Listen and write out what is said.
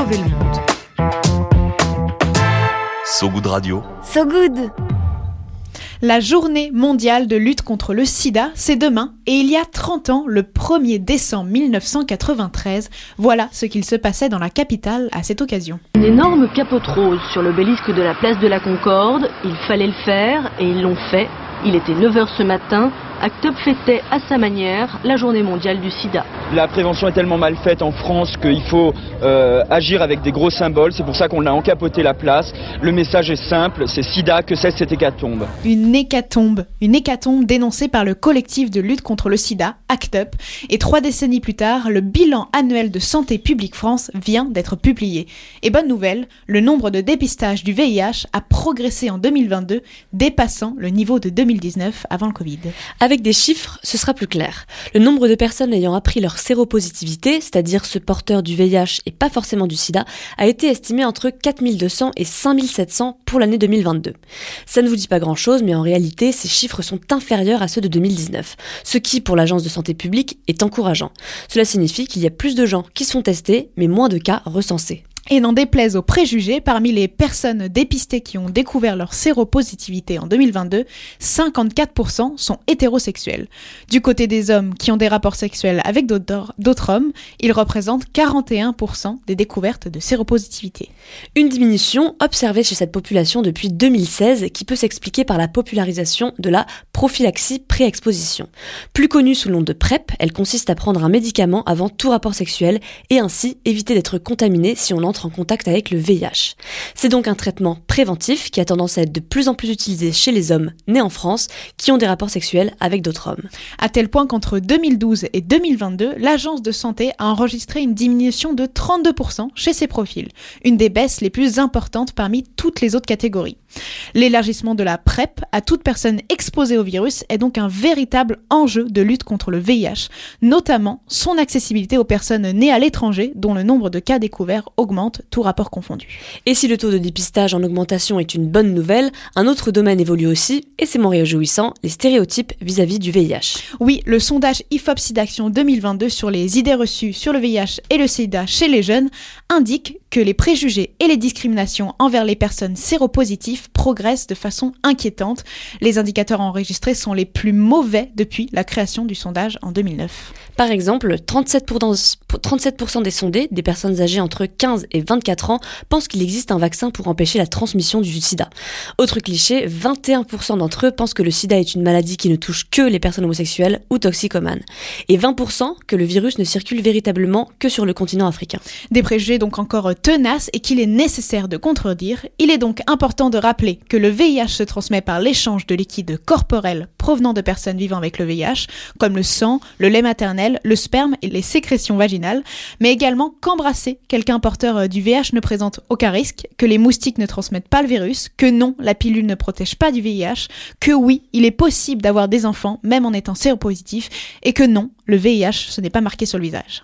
sauver le monde. So Good Radio. So Good La journée mondiale de lutte contre le sida, c'est demain, et il y a 30 ans, le 1er décembre 1993, voilà ce qu'il se passait dans la capitale à cette occasion. Une énorme capote rose sur l'obélisque de la place de la Concorde, il fallait le faire, et ils l'ont fait. Il était 9h ce matin, ACT UP fêtait à sa manière la journée mondiale du sida. La prévention est tellement mal faite en France qu'il faut euh, agir avec des gros symboles. C'est pour ça qu'on a encapoté la place. Le message est simple, c'est sida, que c'est cette hécatombe. Une hécatombe, une hécatombe dénoncée par le collectif de lutte contre le sida, ACT UP. Et trois décennies plus tard, le bilan annuel de Santé publique France vient d'être publié. Et bonne nouvelle, le nombre de dépistages du VIH a progressé en 2022, dépassant le niveau de 2019 avant le Covid. Avec des chiffres, ce sera plus clair. Le nombre de personnes ayant appris leur séropositivité, c'est-à-dire ce porteur du VIH et pas forcément du sida, a été estimé entre 4200 et 5700 pour l'année 2022. Ça ne vous dit pas grand-chose, mais en réalité, ces chiffres sont inférieurs à ceux de 2019, ce qui, pour l'Agence de santé publique, est encourageant. Cela signifie qu'il y a plus de gens qui sont testés, mais moins de cas recensés. Et n'en déplaise aux préjugés, parmi les personnes dépistées qui ont découvert leur séropositivité en 2022, 54% sont hétérosexuels. Du côté des hommes qui ont des rapports sexuels avec d'autres hommes, ils représentent 41% des découvertes de séropositivité. Une diminution observée chez cette population depuis 2016 qui peut s'expliquer par la popularisation de la prophylaxie pré-exposition. Plus connue sous le nom de PrEP, elle consiste à prendre un médicament avant tout rapport sexuel et ainsi éviter d'être contaminé si on entre en contact avec le VIH. C'est donc un traitement préventif qui a tendance à être de plus en plus utilisé chez les hommes nés en France qui ont des rapports sexuels avec d'autres hommes. À tel point qu'entre 2012 et 2022, l'agence de santé a enregistré une diminution de 32% chez ces profils, une des baisses les plus importantes parmi toutes les autres catégories. L'élargissement de la PrEP à toute personne exposée au virus est donc un véritable enjeu de lutte contre le VIH, notamment son accessibilité aux personnes nées à l'étranger dont le nombre de cas découverts augmente, tout rapport confondu. Et si le taux de dépistage en augmentation est une bonne nouvelle, un autre domaine évolue aussi, et c'est mon réjouissant, les stéréotypes vis-à-vis du VIH. Oui, le sondage IFOP SIDAction 2022 sur les idées reçues sur le VIH et le SIDA chez les jeunes indique que les préjugés et les discriminations envers les personnes séropositives progressent de façon inquiétante. Les indicateurs enregistrés sont les plus mauvais depuis la création du sondage en 2009. Par exemple, 37%, 37 des sondés, des personnes âgées entre 15 et 24 ans, pensent qu'il existe un vaccin pour empêcher la transmission du sida. Autre cliché, 21% d'entre eux pensent que le sida est une maladie qui ne touche que les personnes homosexuelles ou toxicomanes. Et 20% que le virus ne circule véritablement que sur le continent africain. Des préjugés donc encore tenaces et qu'il est nécessaire de contredire. Il est donc important de rappeler que le VIH se transmet par l'échange de liquides corporels provenant de personnes vivant avec le VIH, comme le sang, le lait maternel, le sperme et les sécrétions vaginales, mais également qu'embrasser quelqu'un porteur du VIH ne présente aucun risque, que les moustiques ne transmettent pas le virus, que non, la pilule ne protège pas du VIH, que oui, il est possible d'avoir des enfants même en étant séropositif, et que non, le VIH ce n'est pas marqué sur le visage.